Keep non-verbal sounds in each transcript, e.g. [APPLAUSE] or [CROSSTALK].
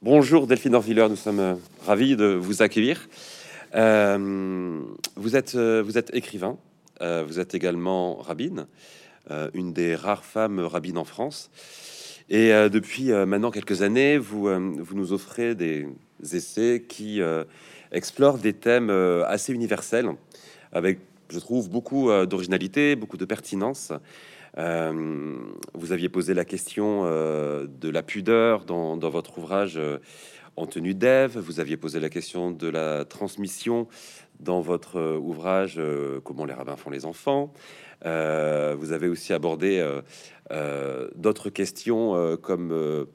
Bonjour Delphine Orviller, nous sommes euh, ravis de vous accueillir. Euh, vous, êtes, euh, vous êtes écrivain, vous êtes également rabbine, une des rares femmes rabbines en France. Et depuis maintenant quelques années, vous nous offrez des essais qui explorent des thèmes assez universels, avec, je trouve, beaucoup d'originalité, beaucoup de pertinence. Euh, vous aviez posé la question euh, de la pudeur dans, votre ouvrage euh, en tenue d'Ève. Vous aviez posé la question de la transmission dans votre ouvrage Comment les rabbins font les enfants. vous avez aussi abordé d'autres questions comme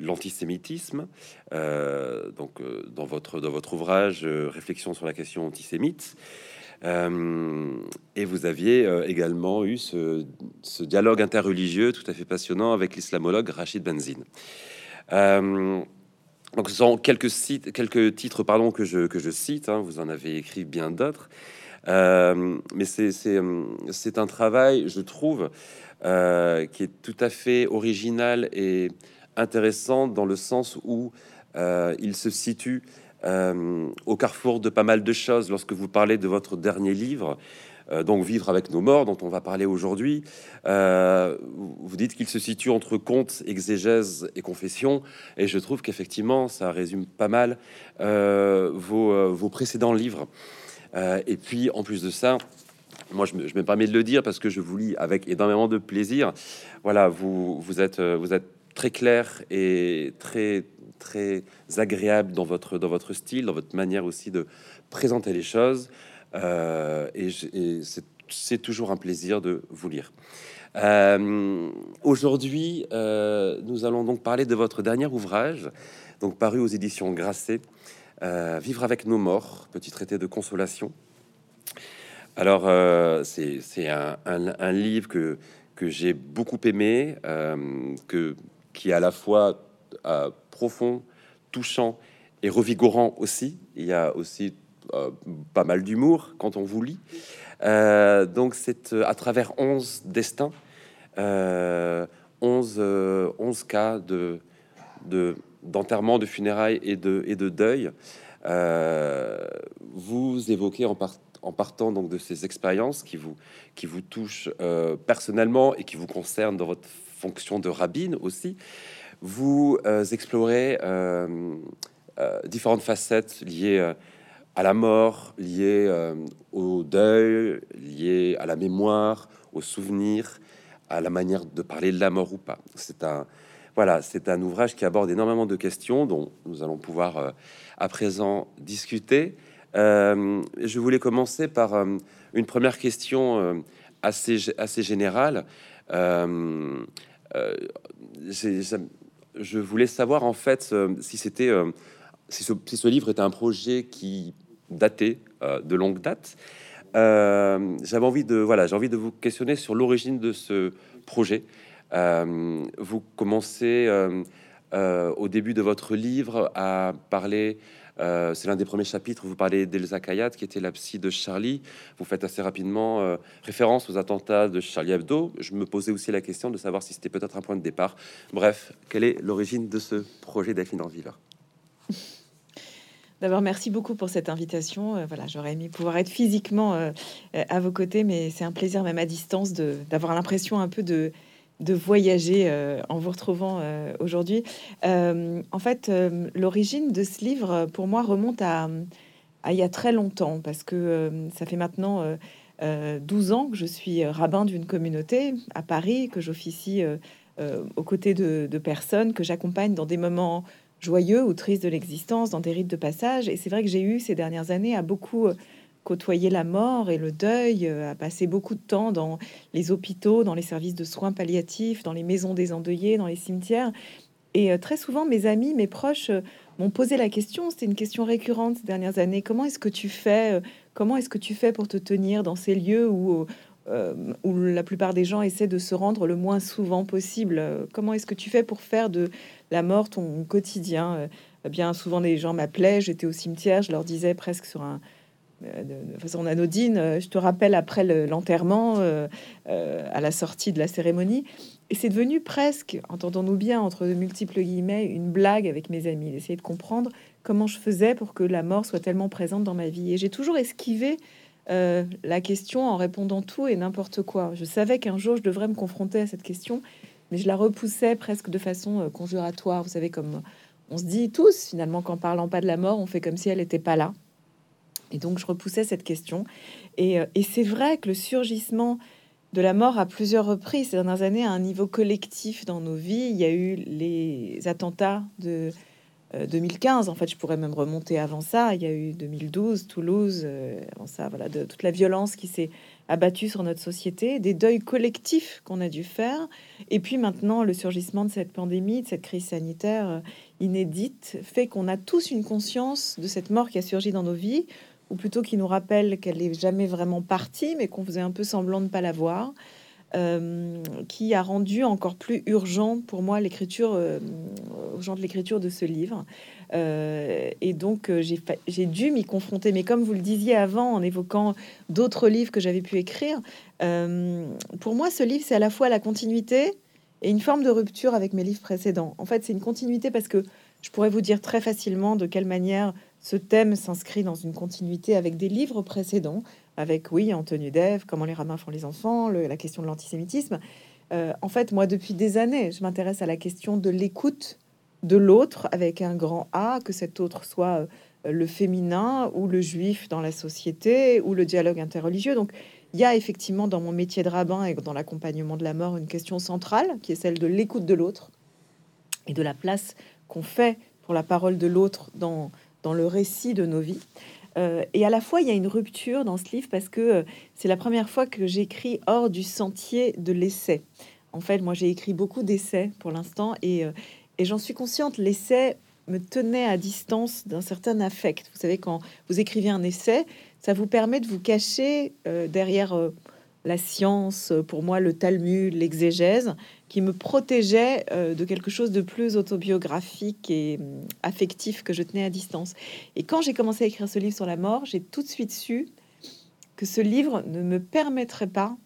l'antisémitisme. donc, dans votre dans votre ouvrage, réflexion sur la question antisémite. Euh, et vous aviez euh, également eu ce, dialogue interreligieux tout à fait passionnant avec l'islamologue Rachid Benzine. Euh, donc, ce sont quelques, quelques titres pardon, que, je, que je cite, hein. vous en avez écrit bien d'autres. mais c'est un travail, je trouve, qui est tout à fait original et intéressant dans le sens où il se situe euh, au carrefour de pas mal de choses lorsque vous parlez de votre dernier livre. Euh, donc Vivre avec nos morts, dont on va parler aujourd'hui, euh, vous dites qu'il se situe entre conte, exégèse et confession, et je trouve qu'effectivement, ça résume pas mal vos, précédents livres. et puis, en plus de ça, moi, je me, permets de le dire parce que je vous lis avec énormément de plaisir. Voilà, vous êtes très clair et très très agréable dans votre, dans votre style, dans votre manière aussi de présenter les choses. Euh, et, c'est toujours un plaisir de vous lire. Euh, aujourd'hui, euh, nous allons donc parler de votre dernier ouvrage, donc paru aux éditions Grasset, Vivre avec nos morts, petit traité de consolation. Alors, c'est un, un, livre que, que j'ai beaucoup aimé, que, qui à la fois profond, touchant et revigorant aussi. Il y a aussi euh, pas mal d'humour quand on vous lit. Euh, donc c'est euh, à travers 11 destins, 11, 11 cas de, de, d'enterrement, de funérailles et de, et de deuil. vous évoquez en, en, partant donc de ces expériences qui vous, qui vous touchent personnellement et qui vous concernent dans votre fonction de rabbine aussi vous euh, explorez euh, euh, différentes facettes liées à la mort, liées au deuil, liées à la mémoire, au souvenir, à la manière de parler de la mort ou pas. C'est un voilà, c'est un ouvrage qui aborde énormément de questions dont nous allons pouvoir à présent discuter. je voulais commencer par une première question assez, assez générale. Je voulais savoir en fait euh, si c'était euh, si, ce, livre était un projet qui datait euh, de longue date. J'avais envie de voilà, j'ai envie de vous questionner sur l'origine de ce projet. vous commencez au début de votre livre à parler euh, c'est l'un des premiers chapitres. Vous parlez d'Elsa Kayat, qui était la psy de Charlie. Vous faites assez rapidement euh, référence aux attentats de Charlie Hebdo. Je me posais aussi la question de savoir si c'était peut-être un point de départ. Bref, quelle est l'origine de ce projet Delphine Vivre D'abord, merci beaucoup pour cette invitation. Euh, voilà, j'aurais aimé pouvoir être physiquement à vos côtés, mais c'est un plaisir, même à distance, d'avoir l'impression un peu de, de voyager euh, en vous retrouvant euh, aujourd'hui. Euh, en fait, l'origine de ce livre, pour moi, remonte à, il y a très longtemps, parce que ça fait maintenant 12 ans que je suis rabbin d'une communauté à Paris, que j'officie aux côtés de, de, personnes que j'accompagne dans des moments joyeux ou tristes de l'existence, dans des rites de passage. Et c'est vrai que j'ai eu ces dernières années à beaucoup côtoyer la mort et le deuil, euh, à passer beaucoup de temps dans les hôpitaux, dans les services de soins palliatifs, dans les maisons des endeuillés, dans les cimetières. Et euh, très souvent, mes amis, mes proches euh, m'ont posé la question, c'était une question récurrente ces dernières années, comment est-ce que tu fais Comment est-ce que tu fais pour te tenir dans ces lieux où, où la plupart des gens essaient de se rendre le moins souvent possible? Comment est-ce que tu fais pour faire de la mort ton quotidien? Bien souvent, les gens m'appelaient, j'étais au cimetière, je leur disais presque sur un de, façon anodine. Je te rappelle après l'enterrement, à la sortie de la cérémonie. Et c'est devenu presque, entendons-nous bien, entre de multiples guillemets, une blague avec mes amis, d'essayer de comprendre comment je faisais pour que la mort soit tellement présente dans ma vie. Et j'ai toujours esquivé euh, la question en répondant tout et n'importe quoi. Je savais qu'un jour je devrais me confronter à cette question, mais je la repoussais presque de façon euh, conjuratoire. Vous savez, comme on se dit tous finalement qu'en parlant pas de la mort, on fait comme si elle n'était pas là. Et donc je repoussais cette question. Et, euh, et c'est vrai que le surgissement de la mort à plusieurs reprises ces dernières années à un niveau collectif dans nos vies, il y a eu les attentats de 2015, euh, en fait, je pourrais même remonter avant ça. Il y a eu 2012, Toulouse, euh, avant ça, voilà, toute la violence qui s'est abattue sur notre société, des deuils collectifs qu'on a dû faire, et puis maintenant le surgissement de cette pandémie, de cette crise sanitaire inédite, fait qu'on a tous une conscience de cette mort qui a surgi dans nos vies, ou plutôt qui nous rappelle qu'elle n'est jamais vraiment partie, mais qu'on faisait un peu semblant de ne pas la voir. Euh, qui a rendu encore plus urgent pour moi l'écriture, euh, de l'écriture de ce livre. Euh, et donc j'ai dû m'y confronter. Mais comme vous le disiez avant, en évoquant d'autres livres que j'avais pu écrire, pour moi ce livre c'est à la fois la continuité et une forme de rupture avec mes livres précédents. En fait, c'est une continuité parce que je pourrais vous dire très facilement de quelle manière ce thème s'inscrit dans une continuité avec des livres précédents, avec, oui, tenue d'Ève, comment les rabbins font les enfants, la question de l'antisémitisme. Euh, en fait, moi, depuis des années, je m'intéresse à la question de l'écoute de l'autre avec un grand A, que cet autre soit euh, le féminin ou le juif dans la société ou le dialogue interreligieux. Donc, il y a effectivement dans mon métier de rabbin et dans l'accompagnement de la mort une question centrale qui est celle de l'écoute de l'autre et de la place qu'on fait pour la parole de l'autre dans, dans le récit de nos vies. Euh, et à la fois, il y a une rupture dans ce livre parce que euh, c'est la première fois que j'écris hors du sentier de l'essai. En fait, moi, j'ai écrit beaucoup d'essais pour l'instant et, euh, et j'en suis consciente. L'essai me tenait à distance d'un certain affect. Vous savez, quand vous écrivez un essai, ça vous permet de vous cacher derrière la science, pour moi, le Talmud, l'exégèse, qui me protégeait euh, de quelque chose de plus autobiographique et hum, affectif que je tenais à distance. Et quand j'ai commencé à écrire ce livre sur la mort, j'ai tout de suite su que ce livre ne me permettrait pas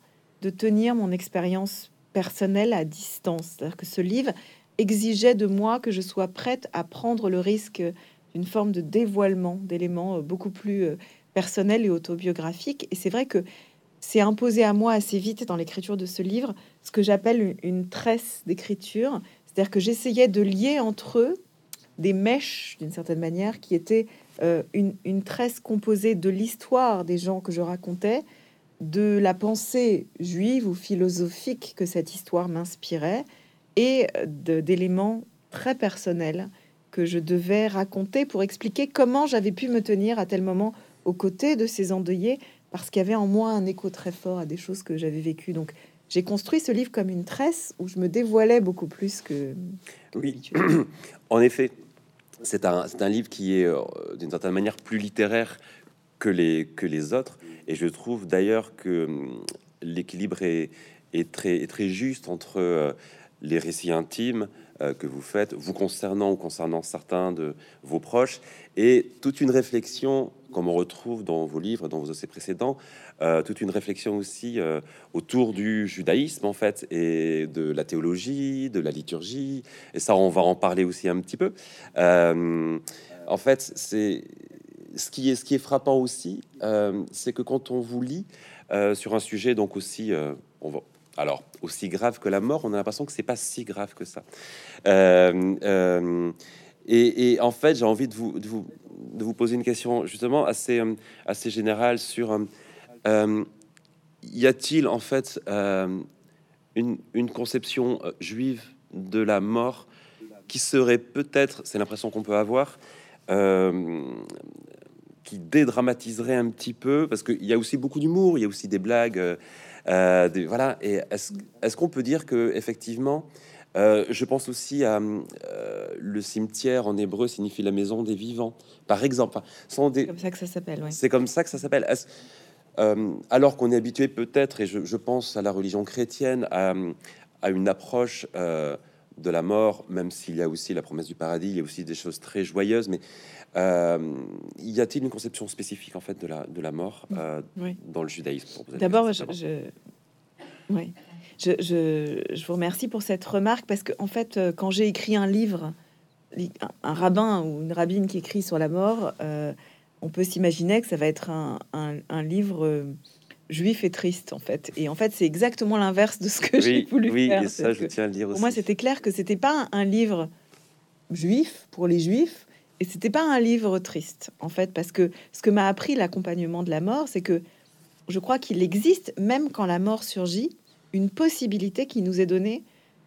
de tenir mon expérience personnelle à distance. C'est-à-dire que ce livre exigeait de moi que je sois prête à prendre le risque d'une forme de dévoilement d'éléments euh, beaucoup plus euh, personnels et autobiographiques. Et c'est vrai que c'est imposé à moi assez vite dans l'écriture de ce livre ce que j'appelle une, tresse d'écriture. C'est-à-dire que j'essayais de lier entre eux des mèches, d'une certaine manière, qui étaient euh, une, tresse composée de l'histoire des gens que je racontais, de la pensée juive ou philosophique que cette histoire m'inspirait, et d'éléments très personnels que je devais raconter pour expliquer comment j'avais pu me tenir à tel moment aux côtés de ces endeuillés parce qu'il y avait en moi un écho très fort à des choses que j'avais vécues. Donc, j'ai construit ce livre comme une tresse où je me dévoilais beaucoup plus que. oui, [CLEARS THROAT] en effet, c'est un, un, livre qui est euh, d'une certaine manière plus littéraire que les, que les autres. Et je trouve d'ailleurs que hum, l'équilibre est, est, très, est très juste entre euh, les récits intimes euh, que vous faites, vous concernant ou concernant certains de vos proches, et toute une réflexion, comme on retrouve dans vos livres, dans vos essais précédents, euh, toute une réflexion aussi euh, autour du judaïsme, en fait, et de la théologie, de la liturgie, et ça, on va en parler aussi un petit peu. en fait, c'est ce qui est, ce qui est frappant aussi, c'est que quand on vous lit sur un sujet donc aussi, on va, alors, aussi grave que la mort, on a l'impression que c'est pas si grave que ça. Euh, euh, et, en fait, j'ai envie de vous, de, vous, poser une question justement assez, euh, assez générale sur y a-t-il en fait une, conception juive de la mort qui serait peut-être, c'est l'impression qu'on peut avoir, qui dédramatiserait un petit peu, parce qu'il y a aussi beaucoup d'humour, il y a aussi des blagues. Euh, voilà. Et est-ce qu'on peut dire que effectivement, euh, je pense aussi à euh, le cimetière en hébreu signifie la maison des vivants, par exemple. C'est comme ça que ça s'appelle. C'est comme ça que ça s'appelle. alors qu'on est habitué peut-être, et je, pense à la religion chrétienne, à, à une approche de la mort, même s'il y a aussi la promesse du paradis, il y a aussi des choses très joyeuses, mais euh, y a-t-il une conception spécifique en fait de la, de la mort euh, dans le judaïsme D'abord, je, je, oui. Je, je, vous remercie pour cette remarque parce que en fait, euh, quand j'ai écrit un livre, un, rabbin ou une rabbine qui écrit sur la mort, on peut s'imaginer que ça va être un, un, livre juif et triste en fait. Et en fait, c'est exactement l'inverse de ce que j'ai voulu oui, faire. Et ça, je tiens à le dire Pour moi, c'était clair que c'était pas un livre juif pour les juifs, et c'était pas un livre triste, en fait, parce que ce que m'a appris l'accompagnement de la mort, c'est que je crois qu'il existe, même quand la mort surgit, une possibilité qui nous est donnée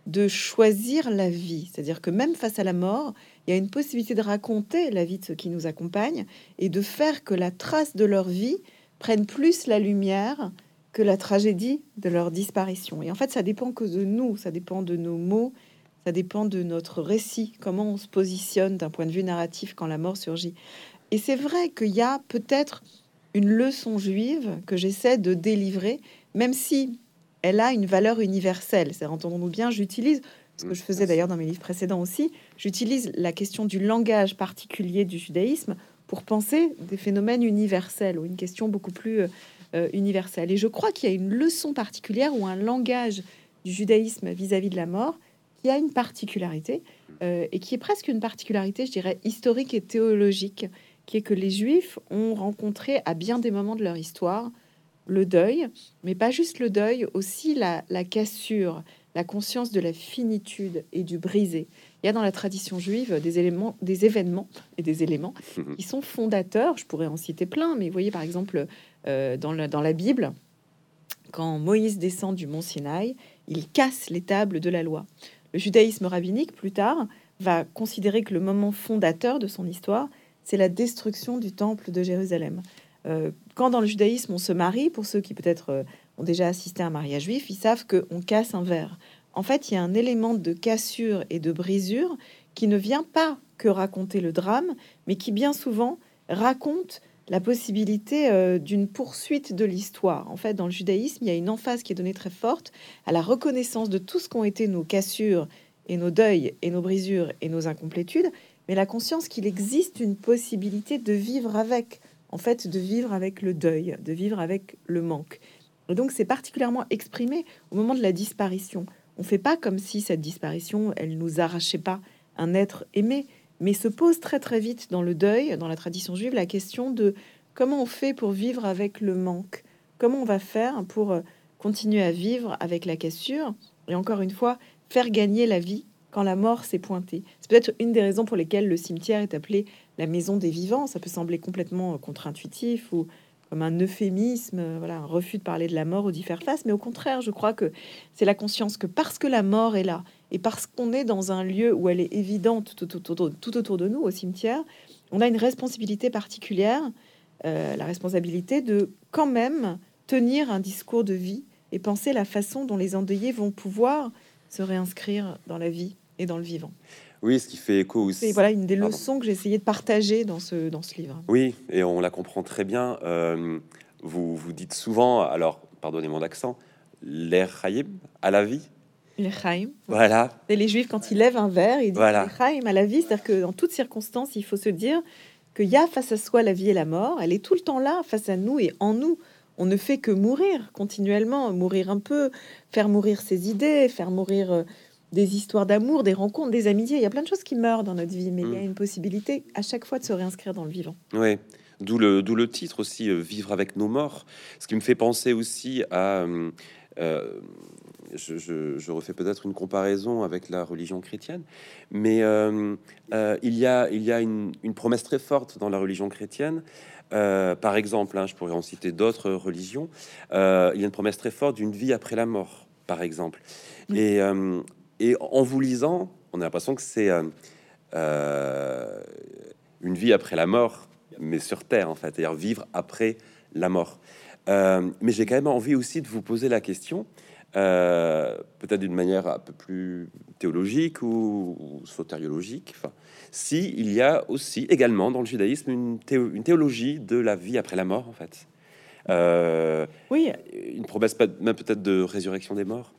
de choisir la vie. C'est-à-dire que même face à la mort, il y a une possibilité de raconter la vie de ceux qui nous accompagnent et de faire que la trace de leur vie prenne plus la lumière que la tragédie de leur disparition. Et en fait, ça dépend que de nous, ça dépend de nos mots, ça dépend de notre récit, comment on se positionne d'un point de vue narratif quand la mort surgit. Et c'est vrai qu'il y a peut-être une leçon juive que j'essaie de délivrer, même si elle a une valeur universelle. C'est entendons-nous bien, j'utilise ce que je faisais d'ailleurs dans mes livres précédents aussi, j'utilise la question du langage particulier du judaïsme pour penser des phénomènes universels ou une question beaucoup plus euh, universelle. Et je crois qu'il y a une leçon particulière ou un langage du judaïsme vis-à-vis -vis de la mort qui a une particularité, euh, et qui est presque une particularité, je dirais, historique et théologique, qui est que les Juifs ont rencontré à bien des moments de leur histoire le deuil, mais pas juste le deuil, aussi la, la cassure, la conscience de la finitude et du brisé. Il y a dans la tradition juive des éléments, des événements et des éléments qui sont fondateurs. Je pourrais en citer plein, mais vous voyez par exemple euh, dans, la, dans la Bible, quand Moïse descend du mont Sinaï, il casse les tables de la loi. Le judaïsme rabbinique, plus tard, va considérer que le moment fondateur de son histoire, c'est la destruction du temple de Jérusalem. Euh, quand dans le judaïsme on se marie, pour ceux qui peut-être euh, ont déjà assisté à un mariage juif, ils savent qu'on casse un verre. En fait, il y a un élément de cassure et de brisure qui ne vient pas que raconter le drame, mais qui bien souvent raconte la possibilité euh, d'une poursuite de l'histoire. En fait, dans le judaïsme, il y a une emphase qui est donnée très forte à la reconnaissance de tout ce qu'ont été nos cassures et nos deuils et nos brisures et nos incomplétudes, mais la conscience qu'il existe une possibilité de vivre avec, en fait, de vivre avec le deuil, de vivre avec le manque. Et donc, c'est particulièrement exprimé au moment de la disparition. On fait pas comme si cette disparition, elle nous arrachait pas un être aimé, mais se pose très très vite dans le deuil, dans la tradition juive, la question de comment on fait pour vivre avec le manque, comment on va faire pour euh, continuer à vivre avec la cassure, et encore une fois, faire gagner la vie quand la mort s'est pointée. C'est peut-être une des raisons pour lesquelles le cimetière est appelé la maison des vivants. Ça peut sembler complètement euh, contre-intuitif ou comme un euphémisme, euh, voilà, un refus de parler de la mort ou d'y faire face, mais au contraire, je crois que c'est la conscience que parce que la mort est là et parce qu'on est dans un lieu où elle est évidente tout, autour de nous, au cimetière, on a une responsabilité particulière, euh, la responsabilité de quand même tenir un discours de vie et penser la façon dont les endeuillés vont pouvoir se réinscrire dans la vie et dans le vivant. Oui, ce qui fait écho aussi. C'est voilà une des leçons que j'ai essayé de partager dans ce, dans ce livre. Oui, et on la comprend très bien. Euh, vous, vous dites souvent, alors pardonnez mon accent, l'air à la vie. L'Echaim. Voilà. Et les Juifs, quand ils lèvent un verre, ils disent voilà. à la vie. C'est-à-dire que dans toutes circonstances, il faut se dire qu'il y a face à soi la vie et la mort. Elle est tout le temps là, face à nous et en nous. On ne fait que mourir continuellement, mourir un peu, faire mourir ses idées, faire mourir euh, des histoires d'amour, des rencontres, des amitiés. Il y a plein de choses qui meurent dans notre vie, mais il y a mm. une possibilité à chaque fois de se réinscrire dans le vivant. Oui. D'où le, d'où le titre aussi, euh, Vivre avec nos morts. Ce qui me fait penser aussi à... Euh, je, refais peut-être une comparaison avec la religion chrétienne, mais euh, il y a, il y a une, promesse très forte dans la religion chrétienne. par exemple, hein, je pourrais en citer d'autres religions. il y a une promesse très forte d'une vie après la mort, par exemple. Et, et en vous lisant, on a l'impression que c'est euh, euh, une vie après la mort, mais sur Terre, en fait, c'est-à-dire vivre après la mort. Euh, mais j'ai quand même envie aussi de vous poser la question, peut-être d'une manière un peu plus théologique ou, ou sotériologique, enfin, si il y a aussi également dans le judaïsme une, une théologie de la vie après la mort, en fait. oui. Une promesse même peut-être de résurrection des morts.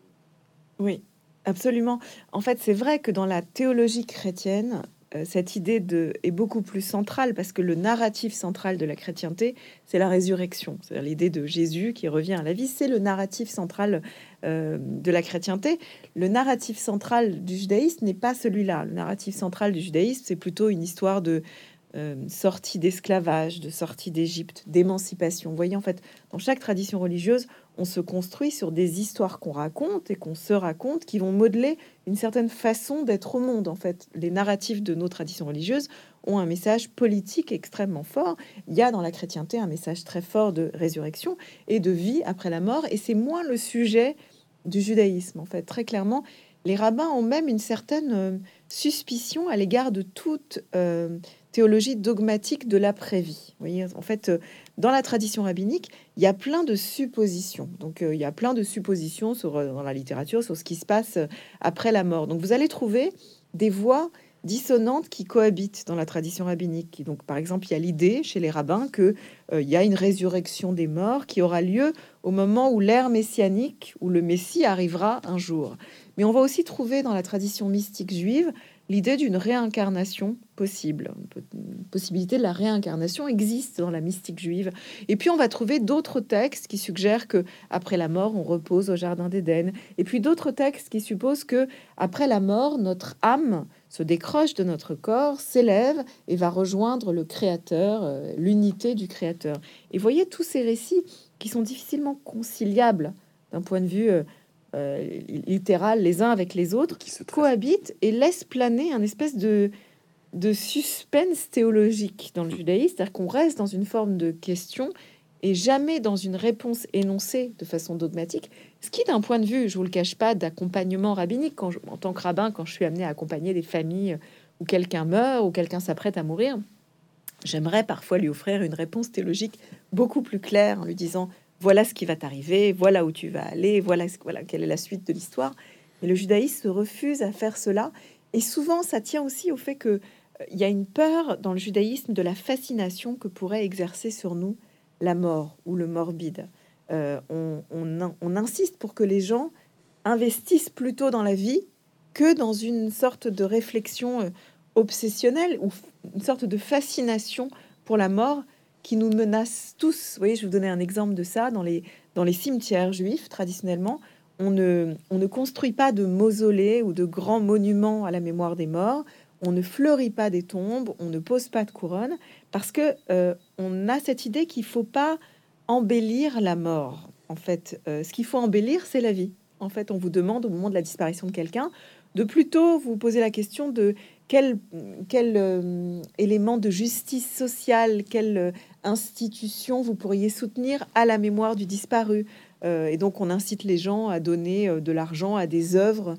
Oui, Absolument. En fait, c'est vrai que dans la théologie chrétienne, euh, cette idée de, est beaucoup plus centrale parce que le narratif central de la chrétienté, c'est la résurrection. C'est-à-dire l'idée de Jésus qui revient à la vie, c'est le narratif central euh, de la chrétienté. Le narratif central du judaïsme n'est pas celui-là. Le narratif central du judaïsme, c'est plutôt une histoire de euh, sortie d'esclavage, de sortie d'Égypte, d'émancipation. Vous voyez, en fait, dans chaque tradition religieuse, on se construit sur des histoires qu'on raconte et qu'on se raconte qui vont modeler une certaine façon d'être au monde. En fait, les narratifs de nos traditions religieuses ont un message politique extrêmement fort. Il y a dans la chrétienté un message très fort de résurrection et de vie après la mort, et c'est moins le sujet du judaïsme. En fait, très clairement, les rabbins ont même une certaine euh, suspicion à l'égard de toute euh, théologie dogmatique de l'après-vie. voyez, en fait, euh, dans la tradition rabbinique, il y a plein de suppositions. Donc, euh, il y a plein de suppositions euh, dans la littérature sur ce qui se passe après la mort. Donc, vous allez trouver des voix dissonantes qui cohabitent dans la tradition rabbinique. Donc, par exemple, il y a l'idée chez les rabbins que il y a une résurrection des morts qui aura lieu au moment où l'ère messianique, où le Messie arrivera un jour. Mais on va aussi trouver dans la tradition mystique juive l'idée d'une réincarnation possible. Une possibilité de la réincarnation existe dans la mystique juive. Et puis on va trouver d'autres textes qui suggèrent que après la mort, on repose au jardin d'Éden. Et puis d'autres textes qui supposent que après la mort, notre âme se décroche de notre corps, s'élève et va rejoindre le Créateur, euh, l'unité du Créateur. Et voyez tous ces récits qui sont difficilement conciliables d'un point de vue euh, euh, littéral les uns avec les autres, qui cohabitent et laissent planer un espèce de, de suspense théologique dans le judaïsme, c'est-à-dire qu'on reste dans une forme de question et jamais dans une réponse énoncée de façon dogmatique. Ce qui, d'un point de vue, je vous le cache pas, d'accompagnement rabbinique, quand en tant que rabbin, quand je suis amené à accompagner des familles où quelqu'un meurt ou quelqu'un s'apprête à mourir, j'aimerais parfois lui offrir une réponse théologique beaucoup plus claire en lui disant voilà ce qui va t'arriver, voilà où tu vas aller, voilà, voilà quelle est la suite de l'histoire. Mais le judaïsme se refuse à faire cela. Et souvent, ça tient aussi au fait qu'il euh, y a une peur dans le judaïsme de la fascination que pourrait exercer sur nous la mort ou le morbide. Euh, on, on, insiste pour que les gens investissent plutôt dans la vie que dans une sorte de réflexion euh, obsessionnelle ou une sorte de fascination pour la mort qui nous menacent tous. Vous voyez, je vous donner un exemple de ça. Dans les, dans les cimetières juifs, traditionnellement, on ne, on ne construit pas de mausolées ou de grands monuments à la mémoire des morts. On ne fleurit pas des tombes, on ne pose pas de couronne, parce que euh, on a cette idée qu'il faut pas embellir la mort. En fait, euh, ce qu'il faut embellir, c'est la vie. En fait, on vous demande au moment de la disparition de quelqu'un de plutôt vous poser la question de quel, quel euh, élément de justice sociale, quelle euh, institution vous pourriez soutenir à la mémoire du disparu? Euh, et donc on incite les gens à donner de l'argent à des œuvres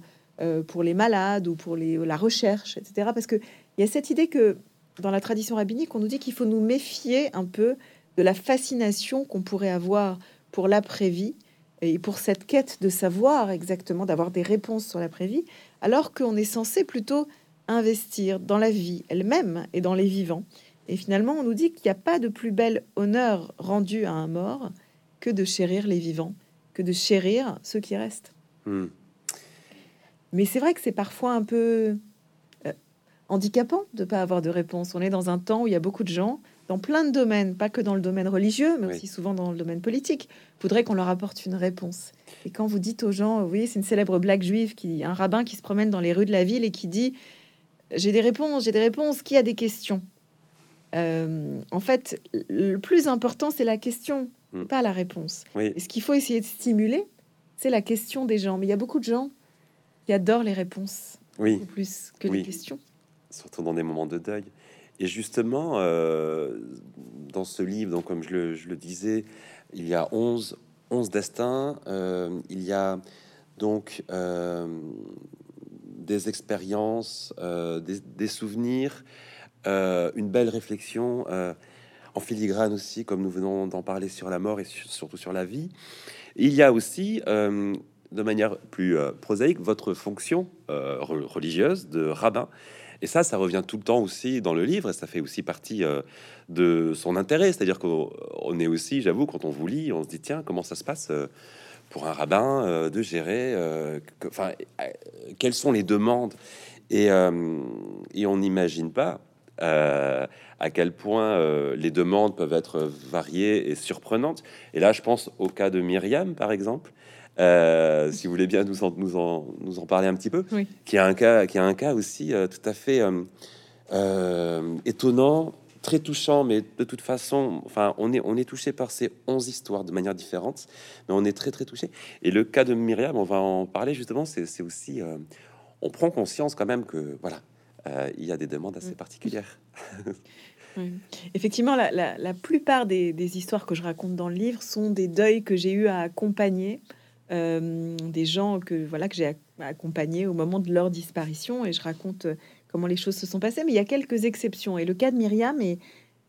pour les malades ou pour la recherche, etc. Parce qu'il y a cette idée que dans la tradition rabbinique, on nous dit qu'il faut nous méfier un peu de la fascination qu'on pourrait avoir pour l'après-vie et pour cette quête de savoir exactement, d'avoir des réponses sur l'après-vie, alors qu'on est censé plutôt investir dans la vie elle-même et dans les vivants. Et finalement, on nous dit qu'il n'y a pas de plus bel honneur rendu à un mort que de chérir les vivants, que de chérir ceux qui restent. Hmm. Mais c'est vrai que c'est parfois un peu euh, handicapant de ne pas avoir de réponse. On est dans un temps où il y a beaucoup de gens, dans plein de domaines, pas que dans le domaine religieux, mais aussi souvent dans le domaine politique, voudrait qu'on leur apporte une réponse. Et quand vous dites aux gens, oui, c'est une célèbre blague juive, qui un rabbin qui se promène dans les rues de la ville et qui dit j'ai des réponses, j'ai des réponses, qui a des questions euh, En fait, le plus important, c'est la question, hmm. pas la réponse. Et ce qu'il faut essayer de stimuler, c'est la question des gens. Mais il y a beaucoup de gens qui adorent les réponses, oui. plus que les questions. Surtout dans des moments de deuil. Et justement, euh, dans ce livre, donc comme je le, je le, disais, il y a 11, 11 destins. Euh, il y a donc des expériences, euh, des, souvenirs, euh, une belle réflexion euh, en filigrane aussi, comme nous venons d'en parler sur la mort et surtout sur la vie. Il y a aussi, de manière plus prosaïque, votre fonction religieuse de rabbin. Et ça, ça revient tout le temps aussi dans le livre, et ça fait aussi partie de son intérêt. C'est-à-dire qu'on est aussi, j'avoue, quand on vous lit, on se dit, tiens, comment ça se passe pour un rabbin de gérer, enfin, quelles sont les demandes et, et on n'imagine pas à quel point les demandes peuvent être variées et surprenantes. Et là, je pense au cas de Myriam, par exemple, euh, si vous voulez bien nous en, nous en, nous en parler un petit peu, qui a un cas, qui a un cas aussi euh, tout à fait euh, étonnant, très touchant, mais de toute façon, enfin, on est, on est touché par ces 11 histoires de manière différente, mais on est très très touché. Et le cas de Myriam, on va en parler justement, c'est aussi, on prend conscience quand même que voilà, il y a des demandes assez particulières. [LAUGHS] Effectivement, la, la, la plupart des, des, histoires que je raconte dans le livre sont des deuils que j'ai eu à accompagner euh, des gens que voilà que j'ai accompagnés au moment de leur disparition et je raconte euh, comment les choses se sont passées. Mais il y a quelques exceptions et le cas de Myriam est,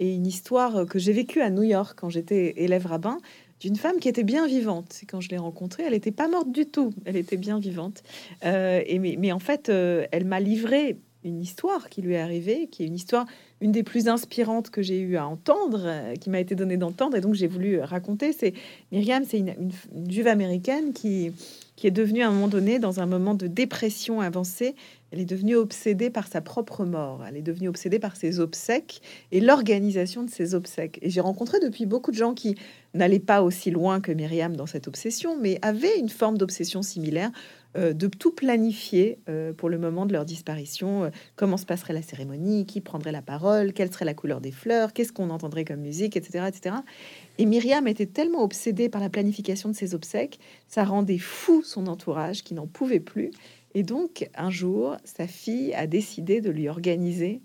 une histoire que j'ai vécue à New York quand j'étais élève rabbin d'une femme qui était bien vivante. quand je l'ai rencontrée, elle n'était pas morte du tout, elle était bien vivante. Euh, et mais, en fait, elle m'a livré une histoire qui lui est arrivée, qui est une histoire, une des plus inspirantes que j'ai eu à entendre, euh, qui m'a été donnée d'entendre, et donc j'ai voulu raconter. C'est Myriam, c'est une, juive américaine qui, qui est devenue à un moment donné, dans un moment de dépression avancée, elle est devenue obsédée par sa propre mort. Elle est devenue obsédée par ses obsèques et l'organisation de ses obsèques. Et j'ai rencontré depuis beaucoup de gens qui n'allaient pas aussi loin que Myriam dans cette obsession, mais avaient une forme d'obsession similaire de tout planifier euh, pour le moment de leur disparition. Euh, comment se passerait la cérémonie, qui prendrait la parole, quelle serait la couleur des fleurs, qu'est-ce qu'on entendrait comme musique, etc., etc. Et Myriam était tellement obsédée par la planification de ses obsèques, ça rendait fou son entourage qui n'en pouvait plus. Et donc, un jour, sa fille a décidé de lui organiser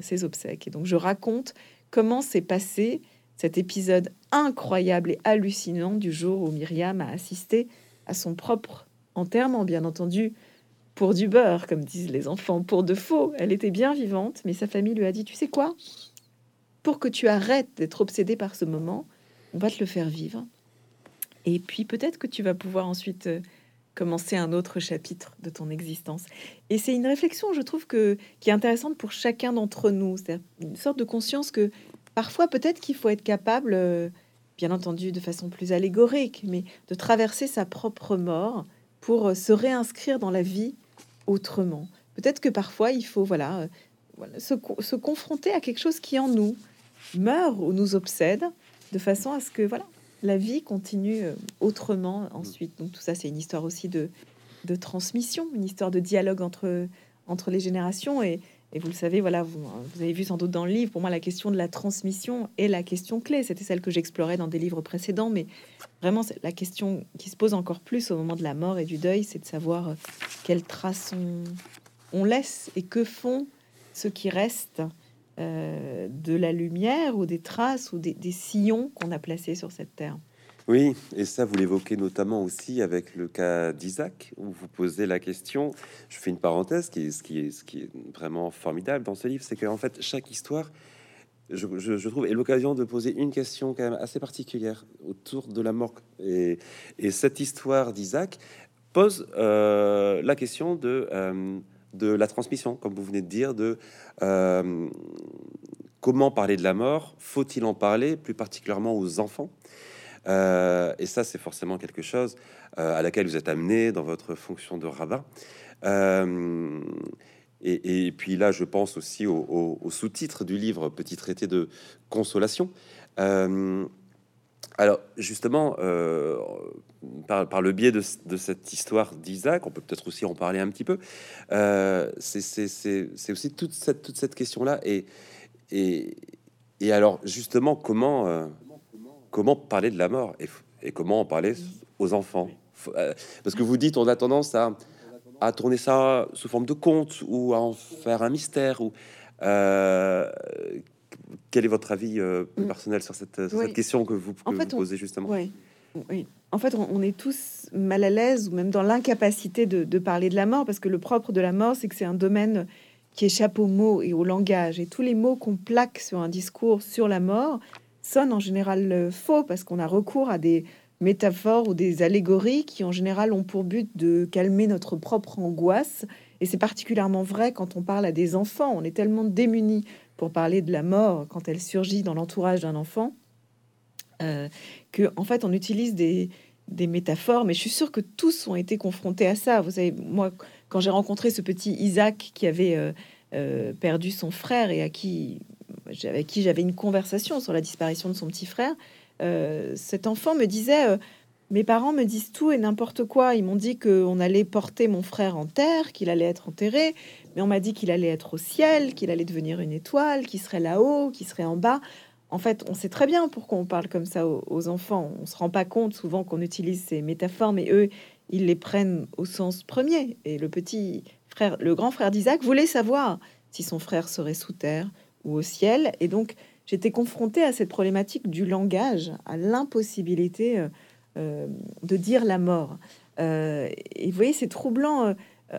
ses obsèques. Et donc, je raconte comment s'est passé cet épisode incroyable et hallucinant du jour où Myriam a assisté à son propre enterrement, bien entendu, pour du beurre, comme disent les enfants, pour de faux. Elle était bien vivante, mais sa famille lui a dit, tu sais quoi? Pour que tu arrêtes d'être obsédé par ce moment, on va te le faire vivre. Et puis peut-être que tu vas pouvoir ensuite euh, commencer un autre chapitre de ton existence. Et c'est une réflexion, je trouve, que, qui est intéressante pour chacun d'entre nous. C'est une sorte de conscience que parfois peut-être qu'il faut être capable, euh, bien entendu de façon plus allégorique, mais de traverser sa propre mort pour euh, se réinscrire dans la vie autrement. Peut-être que parfois il faut voilà, euh, se, confronter à quelque chose qui en nous meurt ou nous obsède, de façon à ce que voilà la vie continue euh, autrement ensuite. Donc tout ça, c'est une histoire aussi de, de transmission, une histoire de dialogue entre, entre les générations. Et, et vous le savez, voilà, vous, avez vu sans doute dans le livre, pour moi, la question de la transmission est la question clé. C'était celle que j'explorais dans des livres précédents, mais vraiment, la question qui se pose encore plus au moment de la mort et du deuil, c'est de savoir euh, quelles traces on, laisse et que font ceux qui restent euh, de la lumière ou des traces ou des sillons qu'on a placés sur cette terre. Oui, et ça, vous l'évoquez notamment aussi avec le cas d'Isaac, où vous posez la question. Je fais une parenthèse, qui est, ce, qui est, vraiment formidable dans ce livre, c'est qu'en fait, chaque histoire, je, trouve, est l'occasion de poser une question quand même assez particulière autour de la mort. Et, cette histoire d'Isaac pose euh, la question de, euh, de la transmission, comme vous venez de dire, de euh, comment parler de la mort, faut-il en parler, plus particulièrement aux enfants? Euh, et ça, c'est forcément quelque chose euh, à laquelle vous êtes amené dans votre fonction de rabbin. Euh, et, puis là, je pense aussi au, sous-titre du livre, Petit traité de consolation. alors, justement, par, le biais de, cette histoire d'Isaac, on peut peut-être aussi en parler un petit peu. c'est aussi toute cette, question-là. Et, alors, justement, comment comment parler de la mort et, comment en parler aux enfants. Euh, parce que vous dites, on a tendance à, à tourner ça sous forme de conte ou à en faire un mystère. Ou, euh, quel est votre avis euh, mm. personnel sur cette, question que vous, posez justement? oui. En fait, on, est tous mal à l'aise ou même dans l'incapacité de, de, parler de la mort parce que le propre de la mort, c'est que c'est un domaine qui échappe aux mots et au langage. Et tous les mots qu'on plaque sur un discours sur la mort sonne en général euh, faux parce qu'on a recours à des métaphores ou des allégories qui en général ont pour but de calmer notre propre angoisse. Et c'est particulièrement vrai quand on parle à des enfants. On est tellement démunis pour parler de la mort quand elle surgit dans l'entourage d'un enfant euh, que en fait on utilise des, métaphores, mais je suis sûre que tous ont été confrontés à ça. Vous savez, moi, quand j'ai rencontré ce petit Isaac qui avait euh, euh, perdu son frère et à qui, avec qui j'avais une conversation sur la disparition de son petit frère, euh, cet enfant me disait Mes parents me disent tout et n'importe quoi. Ils m'ont dit qu'on allait porter mon frère en terre, qu'il allait être enterré, mais on m'a dit qu'il allait être au ciel, qu'il allait devenir une étoile, qu'il serait là-haut, qu'il serait en bas. En fait, on sait très bien pourquoi on parle comme ça aux, enfants. On se rend pas compte souvent qu'on utilise ces métaphores, mais eux, ils les prennent au sens premier. Et le petit frère, le grand frère d'Isaac, voulait savoir si son frère serait sous terre ou au ciel. Et donc, j'étais confrontée à cette problématique du langage, à l'impossibilité euh, euh, de dire la mort. Euh, et vous voyez, c'est troublant.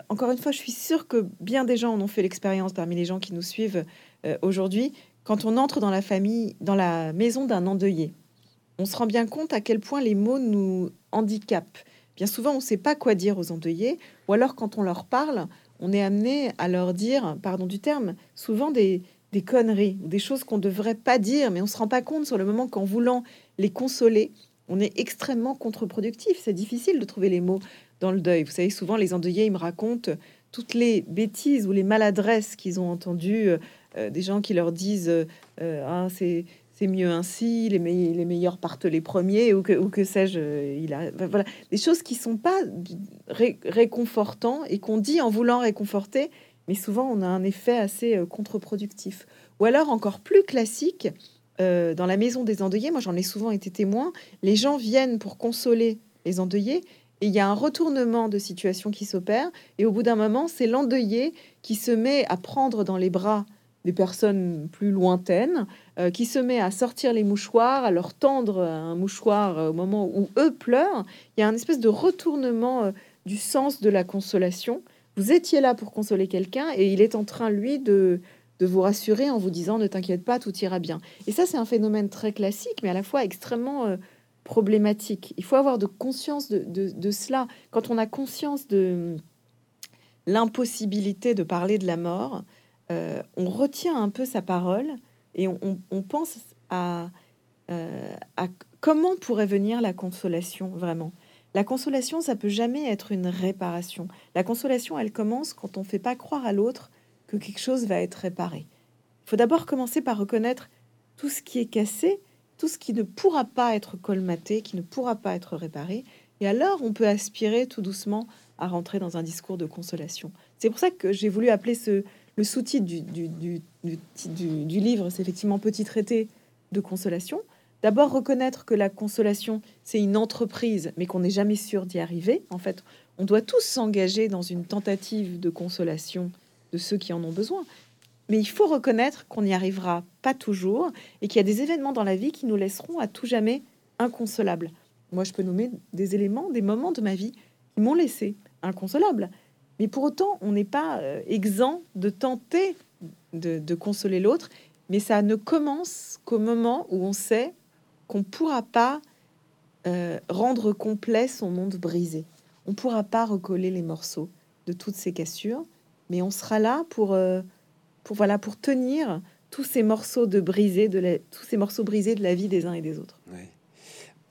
encore une fois, je suis sûre que bien des gens en ont fait l'expérience parmi les gens qui nous suivent aujourd'hui quand on entre dans la famille, dans la maison d'un endeuillé, on se rend bien compte à quel point les mots nous handicapent. Bien souvent, on ne sait pas quoi dire aux endeuillés, ou alors quand on leur parle, on est amené à leur dire, pardon du terme, souvent des, des conneries ou des choses qu'on ne devrait pas dire, mais on se rend pas compte sur le moment qu'en voulant les consoler, on est extrêmement contre-productif. C'est difficile de trouver les mots dans le deuil. Vous savez, souvent les endeuillés, ils me racontent toutes les bêtises ou les maladresses qu'ils ont entendues euh, euh, des gens qui leur disent euh, ah, c'est c'est mieux ainsi, les, meilleurs partent les premiers, ou que, ou que sais-je, il a, voilà, des choses qui sont pas réconfortants et qu'on dit en voulant réconforter, mais souvent on a un effet assez contre-productif. Ou alors encore plus classique, dans la maison des endeuillés, moi j'en ai souvent été témoin, les gens viennent pour consoler les endeuillés, et il y a un retournement de situation qui s'opère, et au bout d'un moment, c'est l'endeuillé qui se met à prendre dans les bras des personnes plus lointaines, euh, qui se met à sortir les mouchoirs, à leur tendre un mouchoir euh, au moment où eux pleurent. Il y a un espèce de retournement euh, du sens de la consolation. Vous étiez là pour consoler quelqu'un et il est en train, lui, de, de vous rassurer en vous disant ne t'inquiète pas, tout ira bien. Et ça, c'est un phénomène très classique, mais à la fois extrêmement problématique. Il faut avoir de conscience de cela. Quand on a conscience de l'impossibilité de parler de la mort, euh, on retient un peu sa parole et on, pense euh, à, comment pourrait venir la consolation vraiment. La consolation, ça peut jamais être une réparation. La consolation, elle commence quand on ne fait pas croire à l'autre que quelque chose va être réparé. Il faut d'abord commencer par reconnaître tout ce qui est cassé, tout ce qui ne pourra pas être colmaté, qui ne pourra pas être réparé. Et alors, on peut aspirer tout doucement à rentrer dans un discours de consolation. C'est pour ça que j'ai voulu appeler ce, le sous-titre du, du, livre, c'est effectivement Petit traité de consolation. D'abord, reconnaître que la consolation, c'est une entreprise, mais qu'on n'est jamais sûr d'y arriver. En fait, on doit tous s'engager dans une tentative de consolation de ceux qui en ont besoin. Mais il faut reconnaître qu'on n'y arrivera pas toujours et qu'il y a des événements dans la vie qui nous laisseront à tout jamais inconsolables. Moi, je peux nommer des éléments, des moments de ma vie qui m'ont laissé inconsolable. Mais pour autant, on n'est pas euh, exempt de tenter de, consoler l'autre, mais ça ne commence qu'au moment où on sait qu'on ne pourra pas euh, rendre complet son monde brisé. On ne pourra pas recoller les morceaux de toutes ces cassures, mais on sera là pour, euh, pour, voilà, pour tenir tous ces morceaux de brisés, de tous ces morceaux brisés de la vie des uns et des autres.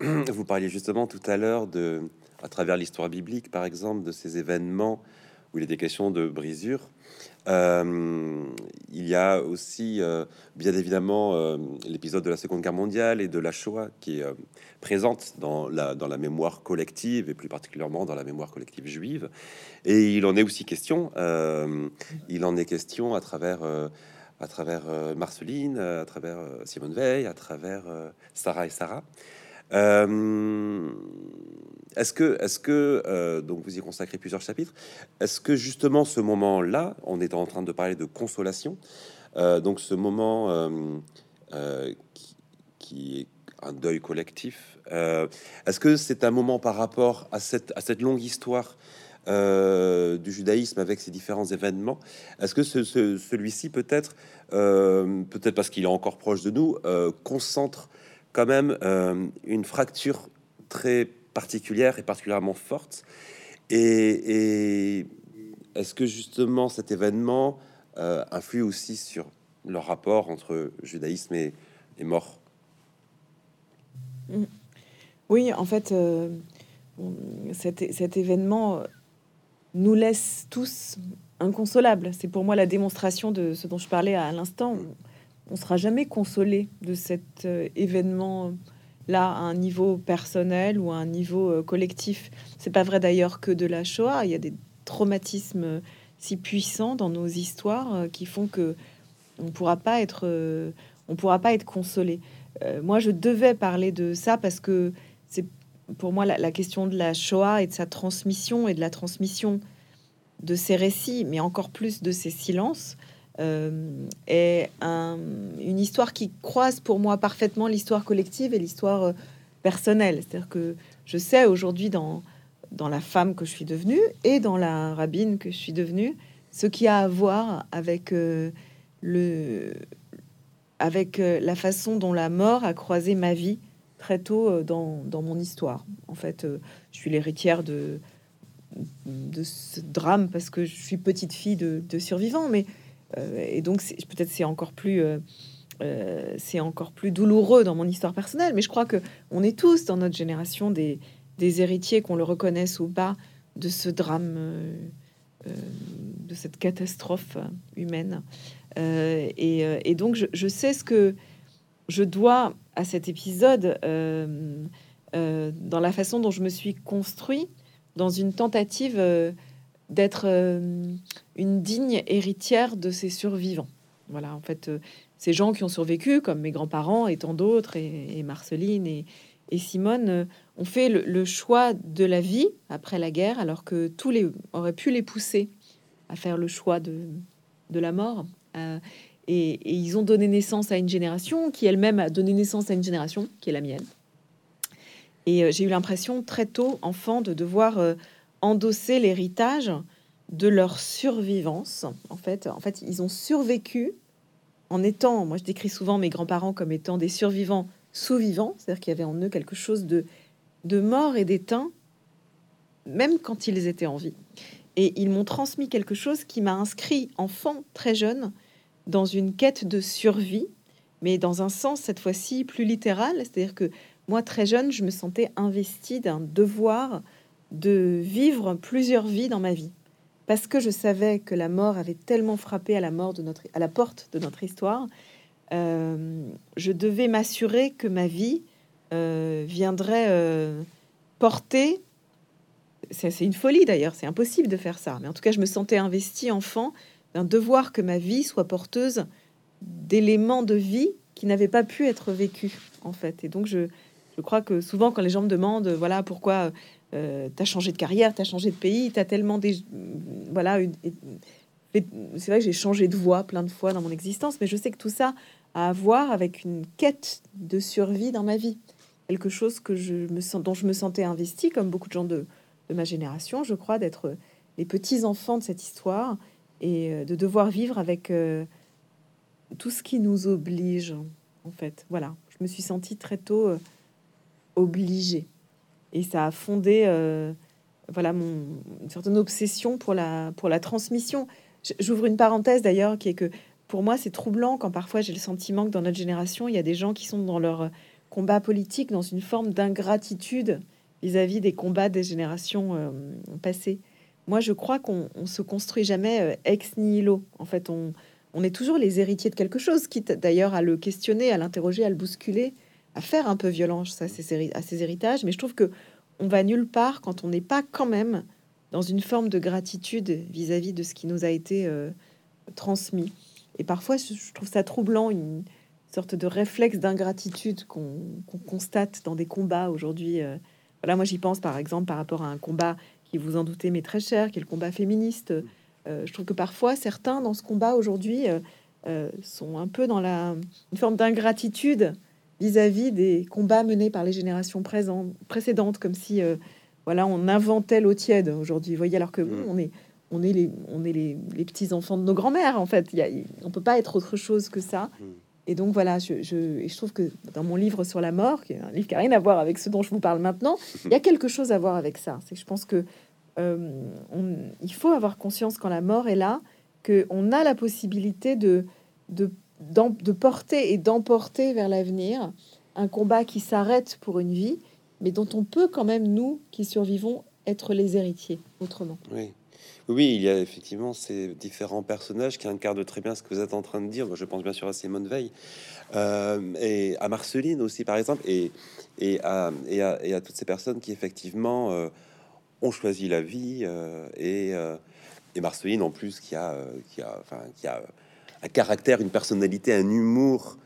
[CLEARS THROAT] Vous parliez justement tout à l'heure de, à travers l'histoire biblique, par exemple, de ces événements où il est des questions de brisure. Euh, il y a aussi, euh, bien évidemment, euh, l'épisode de la Seconde Guerre mondiale et de la Shoah qui est présente dans la, dans la mémoire collective et plus particulièrement dans la mémoire collective juive. Et il en est aussi question, il en est question à travers, à travers Marceline, à travers Simone Veil, à travers Sarah et Sarah. Est-ce que, est-ce que euh, donc vous y consacrez plusieurs chapitres, est-ce que justement ce moment-là, on est en train de parler de consolation, euh, donc ce moment euh, qui, est un deuil collectif, est-ce que c'est un moment par rapport à cette longue histoire du judaïsme avec ses différents événements Est-ce que celui-ci peut-être, peut-être parce qu'il est encore proche de nous, concentre quand même une fracture très particulière et particulièrement forte. Et, est-ce que justement cet événement euh, influe aussi sur le rapport entre judaïsme et, mort? Mm. Oui, en fait, euh, cet, cet événement nous laisse tous inconsolables. C'est pour moi la démonstration de ce dont je parlais à l'instant. On sera jamais consolé de cet événement là à un niveau personnel ou à un niveau collectif. C'est pas vrai d'ailleurs que de la Shoah. Il y a des traumatismes si puissants dans nos histoires qui font que on pourra pas être, on pourra pas être consolé. moi, je devais parler de ça parce que c'est pour moi la, question de la Shoah et de sa transmission et de la transmission de ces récits, mais encore plus de ces silences, euh, est une histoire qui croise pour moi parfaitement l'histoire collective et l'histoire euh, personnelle. C'est-à-dire que je sais aujourd'hui dans, dans la femme que je suis devenue et dans la rabbine que je suis devenue, ce qui a à voir avec euh, le avec la façon dont la mort a croisé ma vie très tôt dans, dans mon histoire. En fait, je suis l'héritière de, de ce drame parce que je suis petite fille de, de survivants, mais et donc peut-être c'est encore plus euh, euh, c'est encore plus douloureux dans mon histoire personnelle, mais je crois que on est tous dans notre génération des, des héritiers, qu'on le reconnaisse ou pas, de ce drame, de cette catastrophe humaine. Et, donc je, sais ce que je dois à cet épisode dans la façon dont je me suis construit dans une tentative d'être euh, une digne héritière de ces survivants. Voilà, en fait, euh, ces gens qui ont survécu, comme mes grands-parents et tant d'autres, et, Marceline et, Simone, euh, ont fait le, choix de la vie après la guerre, alors que tous les auraient pu les pousser à faire le choix de, de la mort. et, ils ont donné naissance à une génération qui elle-même a donné naissance à une génération qui est la mienne. Et j'ai eu l'impression très tôt, enfant, de devoir endosser l'héritage de leur survivance. En fait, en fait, ils ont survécu en étant, moi je décris souvent mes grands-parents comme étant des survivants sous-vivants, c'est-à-dire qu'il y avait en eux quelque chose de, de mort et d'éteint, même quand ils étaient en vie. Et ils m'ont transmis quelque chose qui m'a inscrit enfant, très jeune, dans une quête de survie, mais dans un sens cette fois-ci plus littéral, c'est-à-dire que moi très jeune, je me sentais investi d'un devoir de vivre plusieurs vies dans ma vie. Parce que je savais que la mort avait tellement frappé à la, mort de notre, à la porte de notre histoire, euh, je devais m'assurer que ma vie euh, viendrait euh, porter. C'est une folie d'ailleurs, c'est impossible de faire ça. Mais en tout cas, je me sentais investi enfant d'un devoir que ma vie soit porteuse d'éléments de vie qui n'avaient pas pu être vécus en fait. Et donc je, je crois que souvent quand les gens me demandent, voilà, pourquoi euh, tu as changé de carrière, tu as changé de pays, tu as tellement des... Voilà, c'est vrai que j'ai changé de voie plein de fois dans mon existence, mais je sais que tout ça a à voir avec une quête de survie dans ma vie. Quelque chose que je me sens, dont je me sentais investi, comme beaucoup de gens de, ma génération, je crois, d'être les petits-enfants de cette histoire et euh, de devoir vivre avec euh, tout ce qui nous oblige, en fait. Voilà, je me suis sentie très tôt obligée et ça a fondé euh, voilà mon une certaine obsession pour la pour la transmission. J'ouvre une parenthèse d'ailleurs qui est que pour moi c'est troublant quand parfois j'ai le sentiment que dans notre génération il y a des gens qui sont dans leur combat politique dans une forme d'ingratitude vis-à-vis des combats des générations euh, passées. Moi je crois qu'on on se construit jamais euh, ex nihilo. En fait on on est toujours les héritiers de quelque chose, quitte d'ailleurs à le questionner, à l'interroger, à le bousculer à faire un peu violence à ces, à ces héritages, mais je trouve que on va nulle part quand on n'est pas quand même dans une forme de gratitude vis-à-vis de ce qui nous a été euh, transmis. Et parfois, je trouve ça troublant, une sorte de réflexe d'ingratitude qu'on constate dans des combats aujourd'hui. Euh. Voilà, moi j'y pense par exemple par rapport à un combat qui, vous en doutez, mais très cher, qui est le combat féministe. Euh, je trouve que parfois, certains dans ce combat aujourd'hui sont un peu dans la une forme d'ingratitude vis-à-vis des combats menés par les générations précédentes, comme si euh, voilà, on inventait l'eau tiède aujourd'hui. Vous voyez, alors que mm. on est, on est les, on est les, petits enfants de nos grands-mères en fait. Il y a, on peut pas être autre chose que ça. Mm. Et donc voilà, je, je, je, trouve que dans mon livre sur la mort, qui est un livre qui n'a rien à voir avec ce dont je vous parle maintenant, il y a quelque chose à voir avec ça. C'est que je pense que euh, il faut avoir conscience quand la mort est là, que on a la possibilité de, de de porter et d'emporter vers l'avenir un combat qui s'arrête pour une vie mais dont on peut quand même, nous qui survivons, être les héritiers autrement. Oui. Oui, il y a effectivement ces différents personnages qui incarnent très bien ce que vous êtes en train de dire. je pense bien sûr à Simone Veil euh, et à Marceline aussi, par exemple, et, à, toutes ces personnes qui effectivement euh, ont choisi la vie euh, et, et, Marceline en plus qui a, qui a, enfin, qui a un caractère, une personnalité, un humour.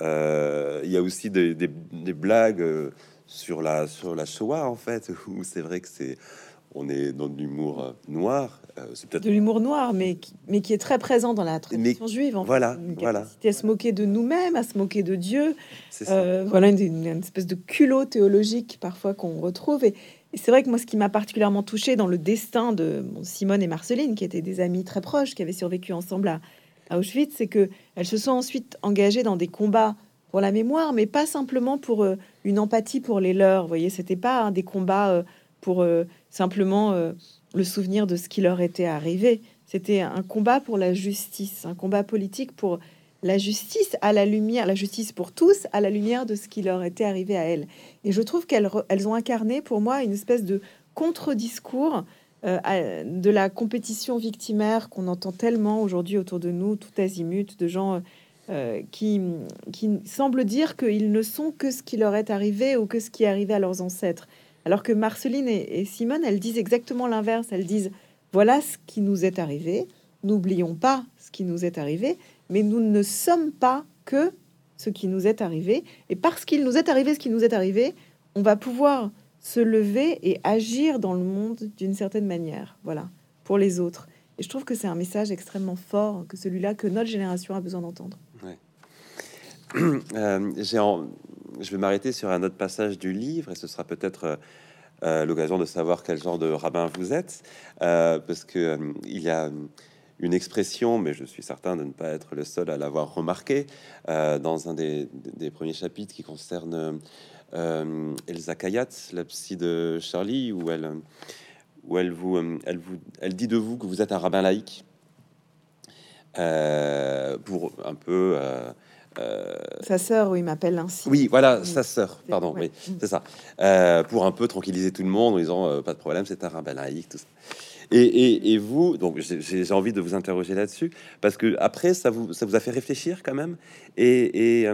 il y a aussi des, des, des blagues sur la sur la Shoah en fait [LAUGHS] où c'est vrai que c'est on est dans de l'humour euh, noir. Euh, c'est peut-être de l'humour noir, mais qui, mais qui est très présent dans la tradition juive. En voilà, voilà. À se moquer de nous-mêmes, à se moquer de Dieu. Euh, voilà une, espèce de culot théologique parfois qu'on retrouve. Et, c'est vrai que moi, ce qui m'a particulièrement touché dans le destin de Simone et Marceline, qui étaient des amis très proches, qui avaient survécu ensemble à, Auschwitz, c'est que elles se sont ensuite engagées dans des combats pour la mémoire, mais pas simplement pour une empathie pour les leurs. Vous voyez, c'était pas des combats pour euh, simplement euh, le souvenir de ce qui leur était arrivé. C'était un combat pour la justice, un combat politique pour la justice à la lumière, la justice pour tous à la lumière de ce qui leur était arrivé à elles. Et je trouve qu'elles elles ont incarné pour moi une espèce de contre-discours euh, de la compétition victimaire qu'on entend tellement aujourd'hui autour de nous, tout azimut, de gens qui, qui semblent dire qu'ils ne sont que ce qui leur est arrivé ou que ce qui est arrivé à leurs ancêtres. Alors que Marceline et, Simone, elles disent exactement l'inverse. Elles disent voilà ce qui nous est arrivé. N'oublions pas ce qui nous est arrivé, mais nous ne sommes pas que ce qui nous est arrivé. Et parce qu'il nous est arrivé ce qui nous est arrivé, on va pouvoir se lever et agir dans le monde d'une certaine manière. Voilà, pour les autres. Et je trouve que c'est un message extrêmement fort que celui-là que notre génération a besoin d'entendre. [CLEARS THROAT] Euh, j'ai en je vais m'arrêter sur un autre passage du livre et ce sera peut-être euh, euh, l'occasion de savoir quel genre de rabbin vous êtes, euh, parce que il y a une expression, mais je suis certain de ne pas être le seul à l'avoir remarqué dans un des, premiers chapitres qui concerne Elsa Kayat, la psy de Charlie, où elle, où elle vous, elle vous, elle dit de vous que vous êtes un rabbin laïque. pour un peu euh, sa sœur, oui, m'appelle ainsi. Oui, voilà, sa sœur, pardon, oui, c'est ça. Euh, pour un peu tranquilliser tout le monde en disant euh, pas de problème, c'est un rabbin laïque, tout ça. Et, vous, donc j'ai envie de vous interroger là-dessus parce que après ça vous ça vous a fait réfléchir quand même? Et,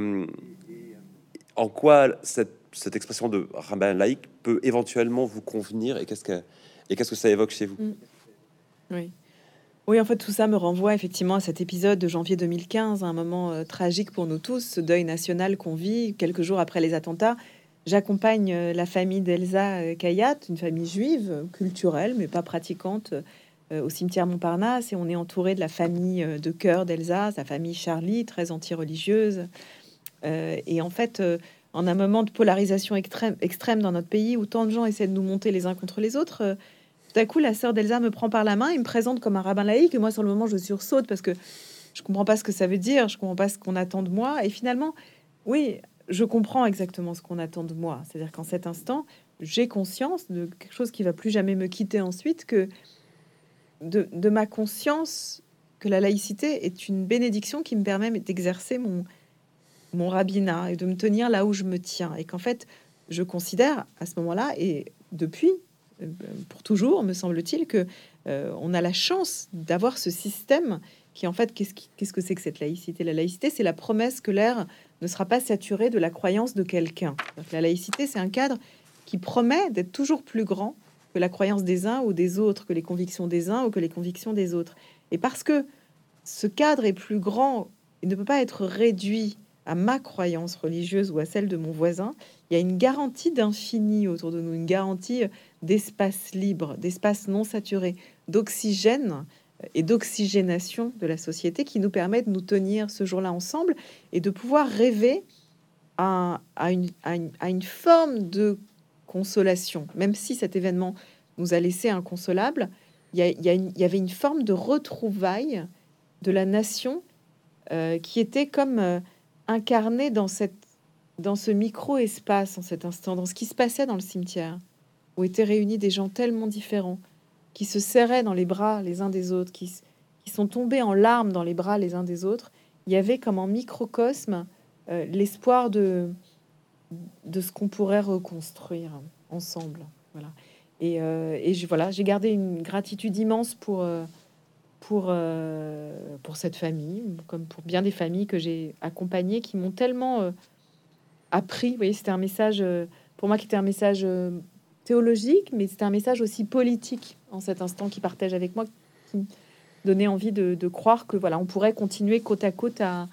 en quoi cette, cette, expression de rabbin laïque peut éventuellement vous convenir et qu'est-ce que et qu'est-ce que ça évoque chez vous? Mm. Oui. Oui, en fait, tout ça me renvoie effectivement à cet épisode de janvier 2015, un moment euh, tragique pour nous tous, ce deuil national qu'on vit quelques jours après les attentats. J'accompagne euh, la famille d'Elsa euh, Kayat, une famille juive, culturelle, mais pas pratiquante, au cimetière Montparnasse, et on est entouré de la famille de cœur d'Elsa, sa famille Charlie, très anti-religieuse. et en fait, en un moment de polarisation extrême, dans notre pays, où tant de gens essaient de nous monter les uns contre les autres, tout à coup, la sœur d'Elsa me prend par la main et me présente comme un rabbin laïque. Moi, sur le moment, je sursaute parce que je comprends pas ce que ça veut dire, je comprends pas ce qu'on attend de moi. Et finalement, oui, je comprends exactement ce qu'on attend de moi. C'est-à-dire qu'en cet instant, j'ai conscience de quelque chose qui va plus jamais me quitter ensuite, que de ma conscience que la laïcité est une bénédiction qui me permet d'exercer mon, mon rabbinat et de me tenir là où je me tiens. Et qu'en fait, je considère à ce moment-là, et depuis, pour toujours, me semble-t-il, que euh, on a la chance d'avoir ce système qui, en fait, qu'est-ce, que c'est que cette laïcité? La laïcité, c'est la promesse que l'air ne sera pas saturé de la croyance de quelqu'un. La laïcité, c'est un cadre qui promet d'être toujours plus grand que la croyance des uns ou des autres, que les convictions des uns ou que les convictions des autres. Et parce que ce cadre est plus grand, il ne peut pas être réduit à ma croyance religieuse ou à celle de mon voisin, il y a une garantie d'infini autour de nous, une garantie d'espace libre, d'espace non saturé, d'oxygène et d'oxygénation de la société qui nous permet de nous tenir ce jour-là ensemble et de pouvoir rêver à, une, forme de consolation. Même si cet événement nous a laissé inconsolable, il y, avait une forme de retrouvaille de la nation euh, qui était comme euh, incarnée dans, cette, dans ce micro-espace en cet instant, dans ce qui se passait dans le cimetière où étaient réunis des gens tellement différents, qui se serraient dans les bras les uns des autres, qui, qui sont tombés en larmes dans les bras les uns des autres, il y avait comme en microcosme euh, l'espoir de, de ce qu'on pourrait reconstruire ensemble. Voilà. Et, et je, voilà, j'ai gardé une gratitude immense pour, pour, pour cette famille, comme pour bien des familles que j'ai accompagnées, qui m'ont tellement appris. Vous voyez, c'était un message, pour moi, qui était un message théologique, mais c'était un message aussi politique en cet instant qui partage avec moi, qui donnait envie de, croire que voilà, on pourrait continuer côte à côte à,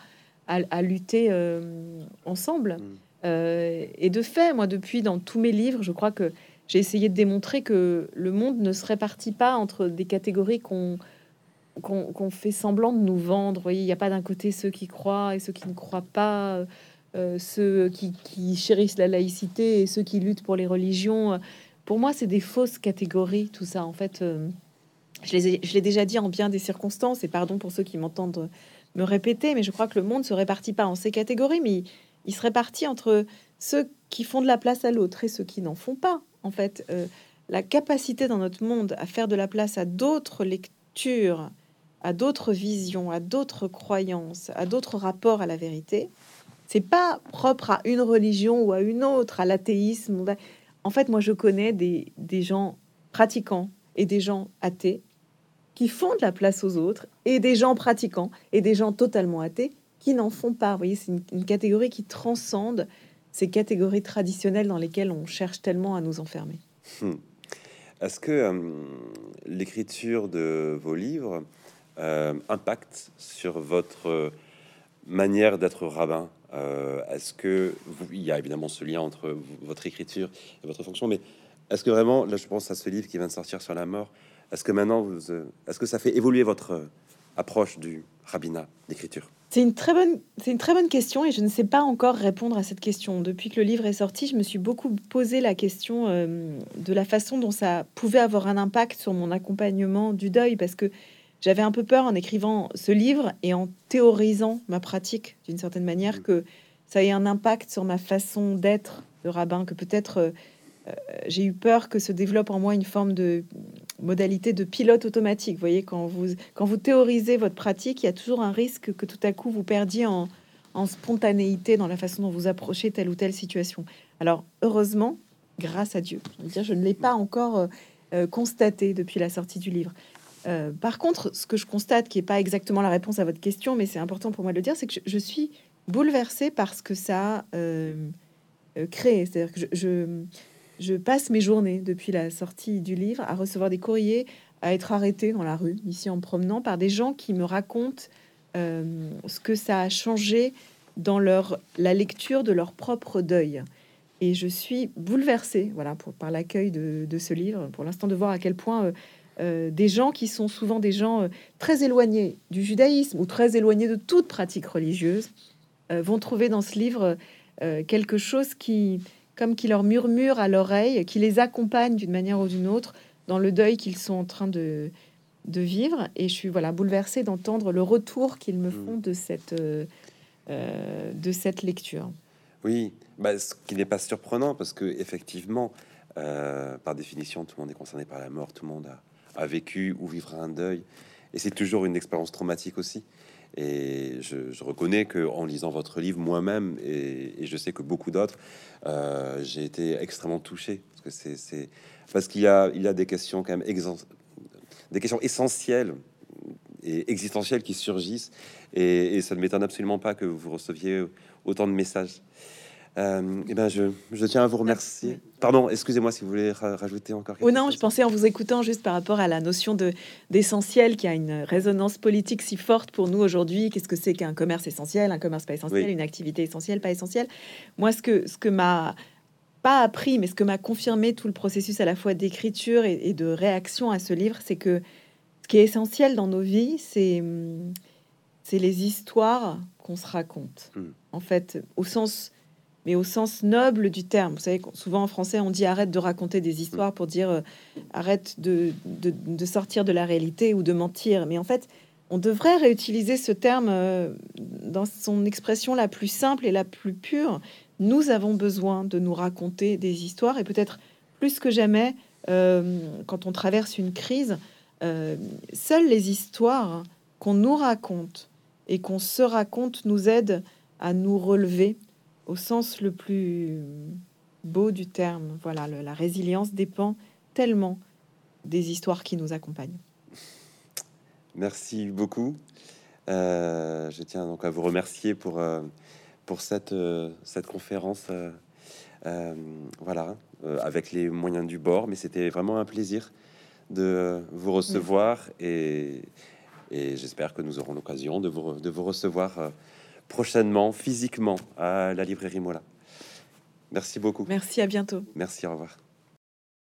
à, lutter euh, ensemble. Mm. Euh, et de fait, moi, depuis dans tous mes livres, je crois que j'ai essayé de démontrer que le monde ne se répartit pas entre des catégories qu'on qu'on fait semblant de nous vendre. Il n'y a pas d'un côté ceux qui croient et ceux qui ne croient pas, euh, ceux qui, chérissent la laïcité et ceux qui luttent pour les religions. Pour moi, c'est des fausses catégories, tout ça. En fait, je l'ai déjà dit en bien des circonstances, et pardon pour ceux qui m'entendent me répéter, mais je crois que le monde se répartit pas en ces catégories, mais il, se répartit entre ceux qui font de la place à l'autre et ceux qui n'en font pas. En fait, euh, la capacité dans notre monde à faire de la place à d'autres lectures, à d'autres visions, à d'autres croyances, à d'autres rapports à la vérité, c'est pas propre à une religion ou à une autre, à l'athéisme. En fait, moi, je connais des, gens pratiquants et des gens athées qui font de la place aux autres, et des gens pratiquants, et des gens totalement athées qui n'en font pas. Vous voyez, c'est une, catégorie qui transcende ces catégories traditionnelles dans lesquelles on cherche tellement à nous enfermer. Hmm. Est-ce que euh, l'écriture de vos livres euh, impacte sur votre manière d'être rabbin euh, Est-ce que il y a évidemment ce lien entre votre écriture et votre fonction, mais est-ce que vraiment, là je pense à ce livre qui vient de sortir sur la mort, est-ce que maintenant, vous, euh, est-ce que ça fait évoluer votre euh, approche du rabbinat d'écriture? C'est une très bonne, c'est une très bonne question et je ne sais pas encore répondre à cette question. Depuis que le livre est sorti, je me suis beaucoup posé la question euh, de la façon dont ça pouvait avoir un impact sur mon accompagnement du deuil, parce que j'avais un peu peur en écrivant ce livre et en théorisant ma pratique d'une certaine manière mmh. que ça ait un impact sur ma façon d'être de rabbin, que peut-être j'ai eu peur que se développe en moi une forme de modalité de pilote automatique. Vous voyez, quand vous, quand vous théorisez votre pratique, il y a toujours un risque que tout à coup vous perdiez en, spontanéité dans la façon dont vous approchez telle ou telle situation. Alors, heureusement, grâce à Dieu, je, dire, je ne l'ai pas encore euh, euh, constaté depuis la sortie du livre. Euh, par contre, ce que je constate, qui n'est pas exactement la réponse à votre question, mais c'est important pour moi de le dire, c'est que je, suis bouleversée par ce que ça a créé. C'est-à-dire que je passe mes journées depuis la sortie du livre à recevoir des courriers, à être arrêté dans la rue, ici en promenant, par des gens qui me racontent euh, ce que ça a changé dans leur, la lecture de leur propre deuil. Et je suis bouleversée voilà, par l'accueil de, ce livre, pour l'instant de voir à quel point euh, euh, des gens qui sont souvent des gens très éloignés du judaïsme ou très éloignés de toute pratique religieuse vont trouver dans ce livre quelque chose qui, comme qui leur murmure à l'oreille, qui les accompagne d'une manière ou d'une autre dans le deuil qu'ils sont en train de, de vivre. Et je suis voilà bouleversée d'entendre le retour qu'ils me mm. font de cette, euh, euh, de cette lecture. Oui, bah, ce qui n'est pas surprenant parce que effectivement, euh, par définition, tout le monde est concerné par la mort, tout le monde a, a vécu ou vivra un deuil, et c'est toujours une expérience traumatique aussi. Et je, reconnais que en lisant votre livre moi-même, et, je sais que beaucoup d'autres, euh, j'ai été extrêmement touché parce que c'est parce qu'il y a il a des questions quand même des questions essentielles et existentielles qui surgissent et ça ne m'étonne absolument pas que vous receviez autant de messages. Euh, eh ben je, je, tiens à vous remercier. Pardon, excusez-moi si vous voulez rajouter encore. Quelque oh non, je pensais en vous écoutant juste par rapport à la notion de d'essentiel qui a une résonance politique si forte pour nous aujourd'hui. Qu'est-ce que c'est qu'un commerce essentiel, un commerce pas essentiel, une activité essentielle, pas essentielle? Moi, ce que ce que m'a pas appris, mais ce que m'a confirmé tout le processus à la fois d'écriture et, de réaction à ce livre, c'est que ce qui est essentiel dans nos vies, c'est c'est les histoires qu'on se raconte. Hmm. En fait, au sens mais au sens noble du terme. Vous savez, souvent en français, on dit arrête de raconter des histoires pour dire euh, arrête de, sortir de la réalité ou de mentir. Mais en fait, on devrait réutiliser ce terme euh, dans son expression la plus simple et la plus pure. Nous avons besoin de nous raconter des histoires et peut-être plus que jamais, euh, quand on traverse une crise, seules les histoires qu'on nous raconte et qu'on se raconte nous aident à nous relever au sens le plus beau du terme. Voilà, la résilience dépend tellement des histoires qui nous accompagnent. Merci beaucoup. Euh, je tiens donc à vous remercier pour, euh, pour cette, euh, cette conférence. voilà, avec les moyens du bord, mais c'était vraiment un plaisir de vous recevoir et, et j'espère que nous aurons l'occasion de vous, de vous recevoir prochainement, physiquement, à la librairie Mola. Merci beaucoup. Merci, à bientôt. Merci, au revoir.